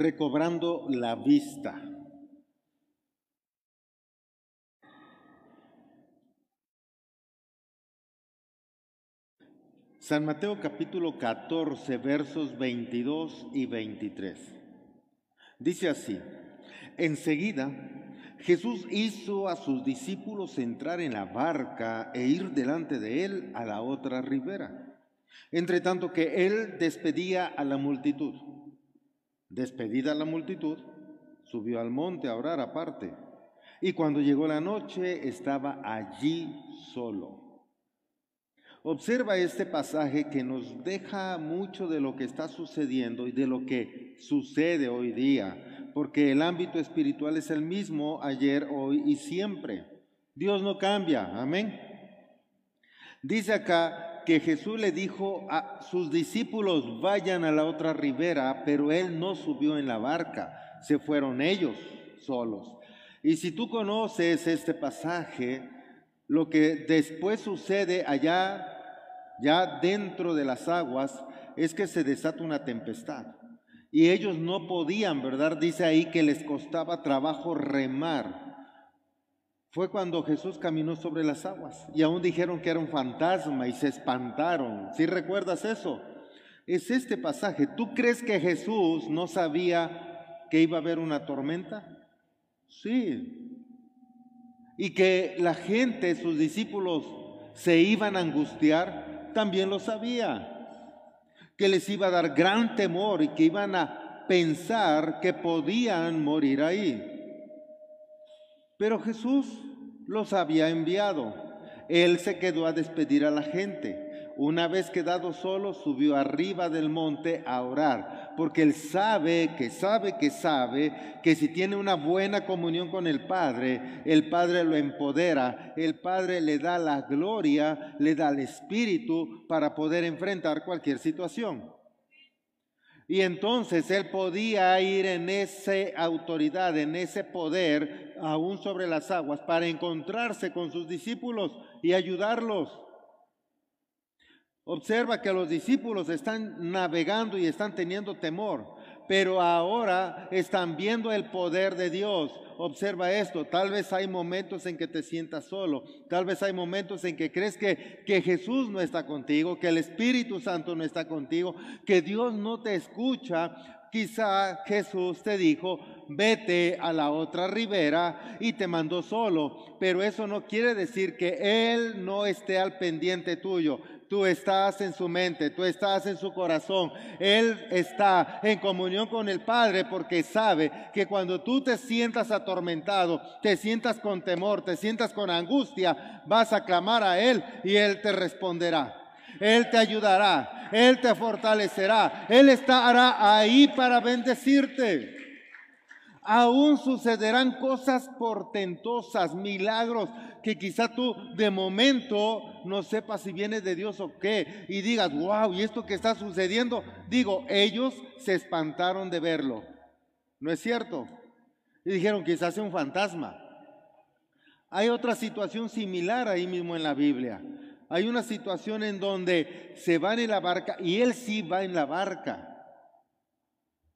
recobrando la vista. San Mateo capítulo 14 versos 22 y 23. Dice así, enseguida Jesús hizo a sus discípulos entrar en la barca e ir delante de él a la otra ribera, entre tanto que él despedía a la multitud. Despedida la multitud, subió al monte a orar aparte, y cuando llegó la noche estaba allí solo. Observa este pasaje que nos deja mucho de lo que está sucediendo y de lo que sucede hoy día, porque el ámbito espiritual es el mismo ayer, hoy y siempre. Dios no cambia, amén. Dice acá que Jesús le dijo a sus discípulos, vayan a la otra ribera, pero él no subió en la barca, se fueron ellos solos. Y si tú conoces este pasaje, lo que después sucede allá, ya dentro de las aguas, es que se desata una tempestad. Y ellos no podían, ¿verdad? Dice ahí que les costaba trabajo remar. Fue cuando Jesús caminó sobre las aguas y aún dijeron que era un fantasma y se espantaron. ¿Sí recuerdas eso? Es este pasaje. ¿Tú crees que Jesús no sabía que iba a haber una tormenta? Sí, y que la gente, sus discípulos, se iban a angustiar, también lo sabía. Que les iba a dar gran temor y que iban a pensar que podían morir ahí. Pero Jesús los había enviado. Él se quedó a despedir a la gente. Una vez quedado solo, subió arriba del monte a orar, porque él sabe que sabe que sabe que si tiene una buena comunión con el Padre, el Padre lo empodera, el Padre le da la gloria, le da el espíritu para poder enfrentar cualquier situación. Y entonces él podía ir en esa autoridad, en ese poder, aún sobre las aguas, para encontrarse con sus discípulos y ayudarlos. Observa que los discípulos están navegando y están teniendo temor, pero ahora están viendo el poder de Dios. Observa esto, tal vez hay momentos en que te sientas solo, tal vez hay momentos en que crees que, que Jesús no está contigo, que el Espíritu Santo no está contigo, que Dios no te escucha. Quizá Jesús te dijo, vete a la otra ribera y te mandó solo, pero eso no quiere decir que Él no esté al pendiente tuyo. Tú estás en su mente, tú estás en su corazón. Él está en comunión con el Padre porque sabe que cuando tú te sientas atormentado, te sientas con temor, te sientas con angustia, vas a clamar a Él y Él te responderá. Él te ayudará, Él te fortalecerá, Él estará ahí para bendecirte aún sucederán cosas portentosas, milagros, que quizá tú de momento no sepas si viene de Dios o qué, y digas, wow, ¿y esto que está sucediendo? Digo, ellos se espantaron de verlo. ¿No es cierto? Y dijeron, quizás sea un fantasma. Hay otra situación similar ahí mismo en la Biblia. Hay una situación en donde se van en la barca y él sí va en la barca.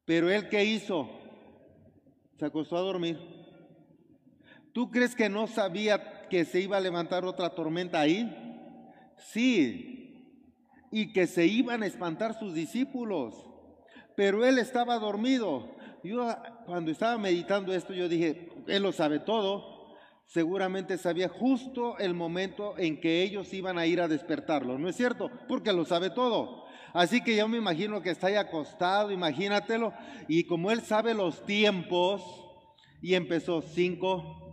Pero él qué hizo? Se acostó a dormir. ¿Tú crees que no sabía que se iba a levantar otra tormenta ahí? Sí. Y que se iban a espantar sus discípulos. Pero él estaba dormido. Yo cuando estaba meditando esto, yo dije, él lo sabe todo. Seguramente sabía justo el momento en que ellos iban a ir a despertarlo. ¿No es cierto? Porque lo sabe todo. Así que yo me imagino que está ahí acostado, imagínatelo. Y como él sabe los tiempos, y empezó cinco,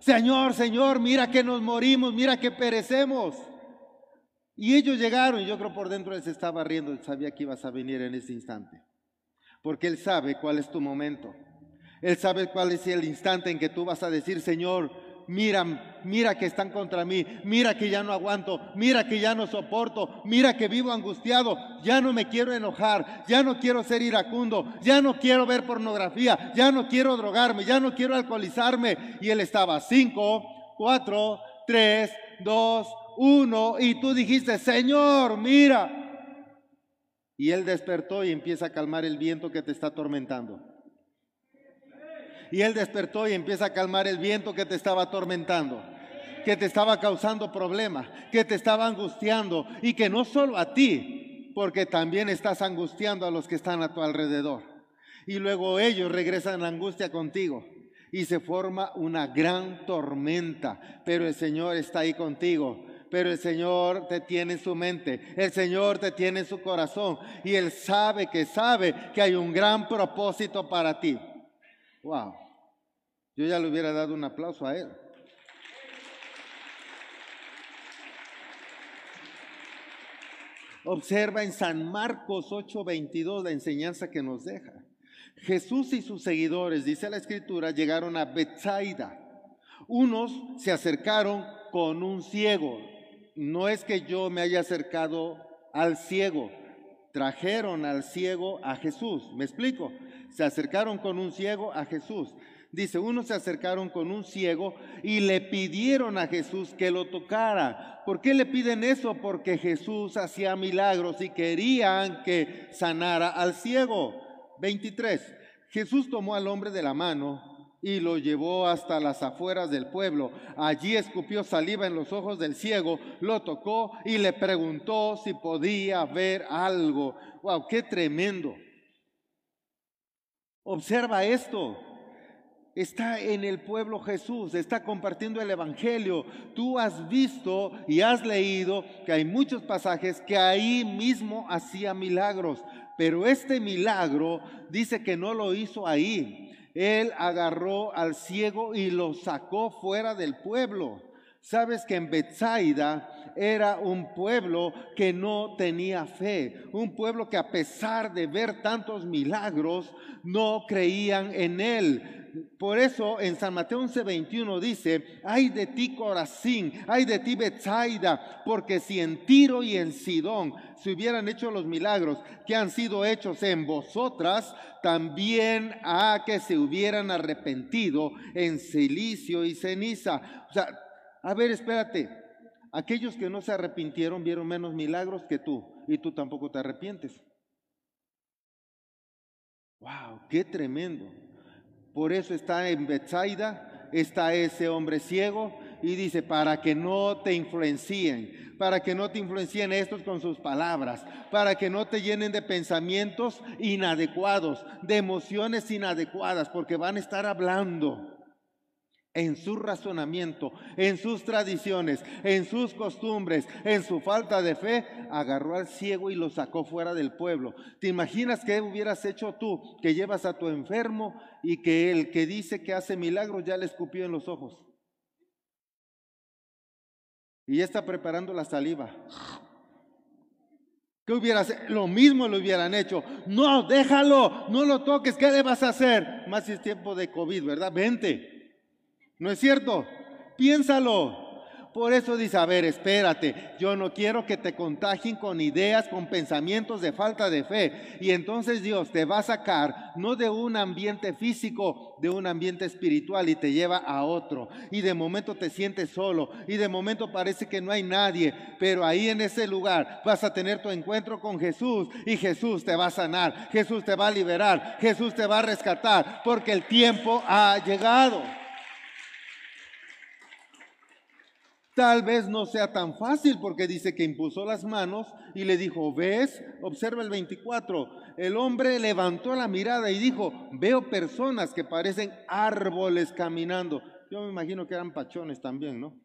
Señor, Señor, mira que nos morimos, mira que perecemos. Y ellos llegaron y yo creo por dentro él se estaba riendo, sabía que ibas a venir en ese instante. Porque él sabe cuál es tu momento. Él sabe cuál es el instante en que tú vas a decir, Señor, mira, mira que están contra mí, mira que ya no aguanto, mira que ya no soporto, mira que vivo angustiado, ya no me quiero enojar, ya no quiero ser iracundo, ya no quiero ver pornografía, ya no quiero drogarme, ya no quiero alcoholizarme. Y él estaba cinco, cuatro, tres, dos, uno, y tú dijiste, Señor, mira. Y él despertó y empieza a calmar el viento que te está atormentando. Y él despertó y empieza a calmar el viento que te estaba atormentando, que te estaba causando problemas, que te estaba angustiando y que no solo a ti, porque también estás angustiando a los que están a tu alrededor. Y luego ellos regresan la angustia contigo y se forma una gran tormenta, pero el Señor está ahí contigo pero el Señor te tiene en su mente, el Señor te tiene en su corazón y Él sabe que sabe que hay un gran propósito para ti. Wow, yo ya le hubiera dado un aplauso a Él. Observa en San Marcos 8:22 la enseñanza que nos deja. Jesús y sus seguidores, dice la escritura, llegaron a Bethsaida. Unos se acercaron con un ciego, no es que yo me haya acercado al ciego, trajeron al ciego a Jesús. ¿Me explico? Se acercaron con un ciego a Jesús. Dice, unos se acercaron con un ciego y le pidieron a Jesús que lo tocara. ¿Por qué le piden eso? Porque Jesús hacía milagros y querían que sanara al ciego. 23. Jesús tomó al hombre de la mano y lo llevó hasta las afueras del pueblo. Allí escupió saliva en los ojos del ciego, lo tocó y le preguntó si podía ver algo. ¡Wow! ¡Qué tremendo! Observa esto. Está en el pueblo Jesús, está compartiendo el Evangelio. Tú has visto y has leído que hay muchos pasajes que ahí mismo hacía milagros, pero este milagro dice que no lo hizo ahí, él agarró al ciego y lo sacó fuera del pueblo. Sabes que en Bethsaida era un pueblo que no tenía fe, un pueblo que a pesar de ver tantos milagros, no creían en él. Por eso en San Mateo 11:21 dice, ay de ti Corazín, ay de ti Bethsaida, porque si en Tiro y en Sidón se hubieran hecho los milagros que han sido hechos en vosotras, también a que se hubieran arrepentido en silicio y ceniza. O sea, a ver, espérate, aquellos que no se arrepintieron vieron menos milagros que tú y tú tampoco te arrepientes. Wow, qué tremendo. Por eso está en Bethsaida, está ese hombre ciego y dice, para que no te influencien, para que no te influencien estos con sus palabras, para que no te llenen de pensamientos inadecuados, de emociones inadecuadas, porque van a estar hablando en su razonamiento, en sus tradiciones, en sus costumbres, en su falta de fe, agarró al ciego y lo sacó fuera del pueblo. ¿Te imaginas qué hubieras hecho tú que llevas a tu enfermo y que el que dice que hace milagros ya le escupió en los ojos? Y ya está preparando la saliva. ¿Qué hubieras Lo mismo lo hubieran hecho. No, déjalo, no lo toques, ¿qué le vas a hacer? Más si es tiempo de COVID, ¿verdad? Vente. ¿No es cierto? Piénsalo. Por eso dice, a ver, espérate, yo no quiero que te contagien con ideas, con pensamientos de falta de fe. Y entonces Dios te va a sacar no de un ambiente físico, de un ambiente espiritual y te lleva a otro. Y de momento te sientes solo y de momento parece que no hay nadie, pero ahí en ese lugar vas a tener tu encuentro con Jesús y Jesús te va a sanar, Jesús te va a liberar, Jesús te va a rescatar, porque el tiempo ha llegado. Tal vez no sea tan fácil porque dice que impuso las manos y le dijo, ves, observa el 24, el hombre levantó la mirada y dijo, veo personas que parecen árboles caminando. Yo me imagino que eran pachones también, ¿no?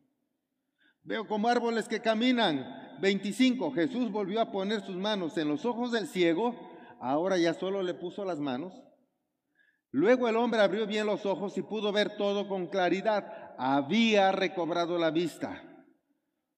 Veo como árboles que caminan. 25, Jesús volvió a poner sus manos en los ojos del ciego, ahora ya solo le puso las manos. Luego el hombre abrió bien los ojos y pudo ver todo con claridad había recobrado la vista.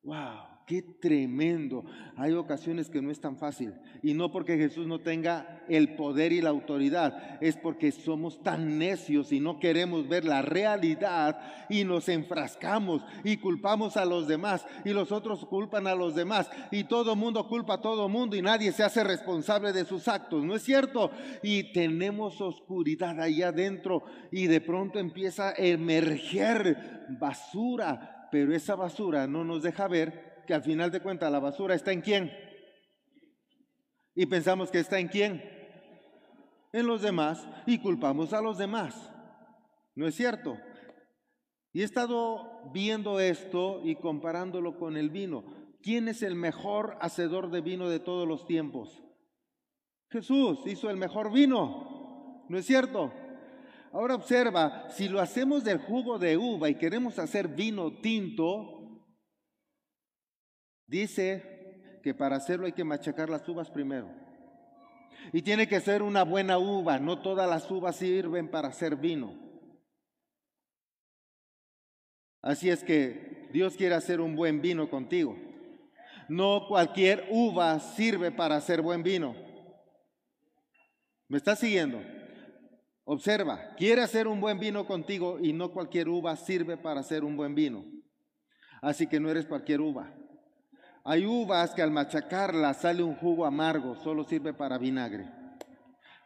¡Wow! Qué tremendo. Hay ocasiones que no es tan fácil. Y no porque Jesús no tenga el poder y la autoridad, es porque somos tan necios y no queremos ver la realidad y nos enfrascamos y culpamos a los demás y los otros culpan a los demás y todo mundo culpa a todo mundo y nadie se hace responsable de sus actos. ¿No es cierto? Y tenemos oscuridad ahí adentro y de pronto empieza a emerger basura, pero esa basura no nos deja ver al final de cuentas la basura está en quién? Y pensamos que está en quién? En los demás y culpamos a los demás. ¿No es cierto? Y he estado viendo esto y comparándolo con el vino. ¿Quién es el mejor hacedor de vino de todos los tiempos? Jesús hizo el mejor vino. ¿No es cierto? Ahora observa, si lo hacemos del jugo de uva y queremos hacer vino tinto, dice que para hacerlo hay que machacar las uvas primero. Y tiene que ser una buena uva, no todas las uvas sirven para hacer vino. Así es que Dios quiere hacer un buen vino contigo. No cualquier uva sirve para hacer buen vino. ¿Me estás siguiendo? Observa, quiere hacer un buen vino contigo y no cualquier uva sirve para hacer un buen vino. Así que no eres cualquier uva. Hay uvas que al machacarlas sale un jugo amargo, solo sirve para vinagre.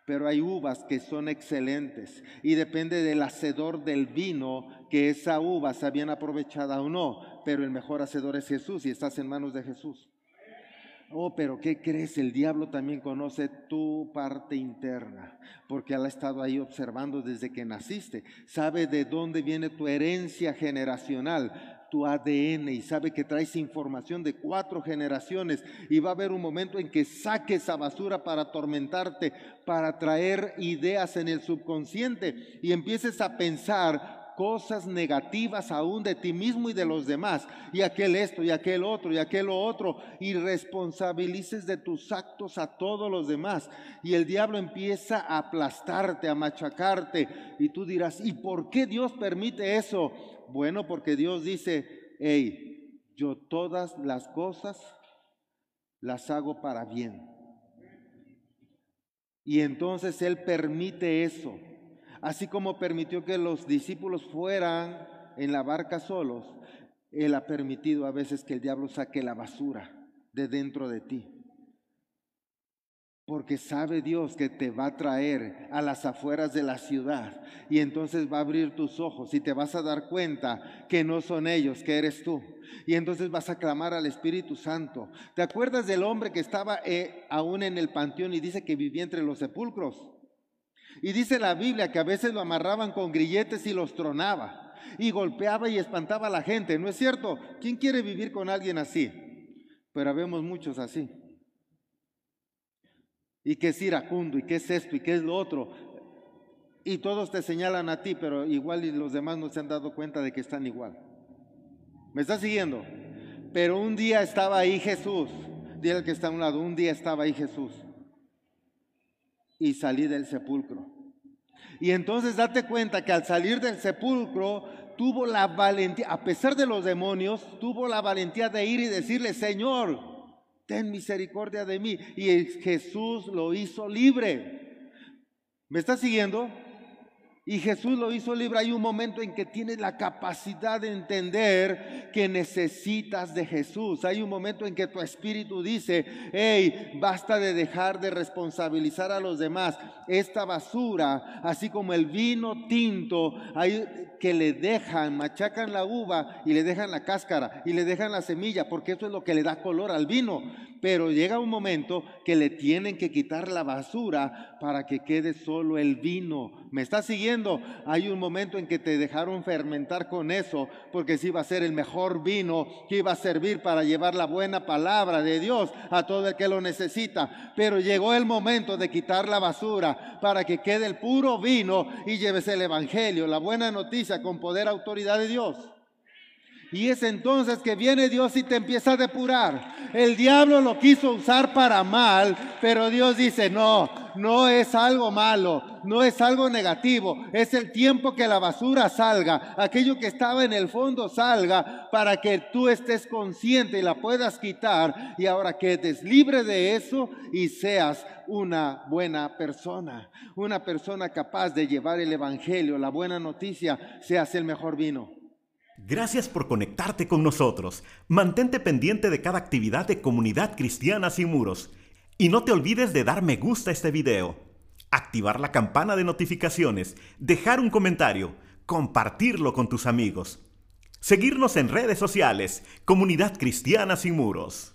Pero hay uvas que son excelentes y depende del hacedor del vino que esa uva sea bien aprovechada o no. Pero el mejor hacedor es Jesús y estás en manos de Jesús. Oh, pero ¿qué crees? El diablo también conoce tu parte interna, porque él ha estado ahí observando desde que naciste. Sabe de dónde viene tu herencia generacional, tu ADN, y sabe que traes información de cuatro generaciones. Y va a haber un momento en que saque esa basura para atormentarte, para traer ideas en el subconsciente y empieces a pensar cosas negativas aún de ti mismo y de los demás, y aquel esto, y aquel otro, y aquel otro, y responsabilices de tus actos a todos los demás. Y el diablo empieza a aplastarte, a machacarte, y tú dirás, ¿y por qué Dios permite eso? Bueno, porque Dios dice, hey, yo todas las cosas las hago para bien. Y entonces Él permite eso así como permitió que los discípulos fueran en la barca solos, Él ha permitido a veces que el diablo saque la basura de dentro de ti. Porque sabe Dios que te va a traer a las afueras de la ciudad y entonces va a abrir tus ojos y te vas a dar cuenta que no son ellos, que eres tú. Y entonces vas a clamar al Espíritu Santo. ¿Te acuerdas del hombre que estaba eh, aún en el panteón y dice que vivía entre los sepulcros? Y dice la Biblia que a veces lo amarraban con grilletes y los tronaba. Y golpeaba y espantaba a la gente. ¿No es cierto? ¿Quién quiere vivir con alguien así? Pero vemos muchos así. ¿Y qué es iracundo? ¿Y qué es esto? ¿Y qué es lo otro? Y todos te señalan a ti, pero igual y los demás no se han dado cuenta de que están igual. ¿Me está siguiendo? Pero un día estaba ahí Jesús. Dile que está a un lado, un día estaba ahí Jesús y salí del sepulcro. Y entonces date cuenta que al salir del sepulcro tuvo la valentía, a pesar de los demonios, tuvo la valentía de ir y decirle, Señor, ten misericordia de mí. Y Jesús lo hizo libre. ¿Me está siguiendo? Y Jesús lo hizo libre. Hay un momento en que tienes la capacidad de entender que necesitas de Jesús. Hay un momento en que tu espíritu dice, hey, basta de dejar de responsabilizar a los demás. Esta basura, así como el vino tinto, hay que le dejan, machacan la uva y le dejan la cáscara y le dejan la semilla, porque eso es lo que le da color al vino. Pero llega un momento que le tienen que quitar la basura para que quede solo el vino. ¿Me está siguiendo? Hay un momento en que te dejaron fermentar con eso, porque si iba a ser el mejor vino que iba a servir para llevar la buena palabra de Dios a todo el que lo necesita. Pero llegó el momento de quitar la basura para que quede el puro vino y lleves el evangelio, la buena noticia con poder, autoridad de Dios. Y es entonces que viene Dios y te empieza a depurar. El diablo lo quiso usar para mal, pero Dios dice, no, no es algo malo, no es algo negativo, es el tiempo que la basura salga, aquello que estaba en el fondo salga para que tú estés consciente y la puedas quitar y ahora quedes libre de eso y seas una buena persona, una persona capaz de llevar el Evangelio, la buena noticia, seas el mejor vino. Gracias por conectarte con nosotros. Mantente pendiente de cada actividad de Comunidad Cristiana Sin Muros. Y no te olvides de dar me gusta a este video, activar la campana de notificaciones, dejar un comentario, compartirlo con tus amigos. Seguirnos en redes sociales, Comunidad Cristiana Sin Muros.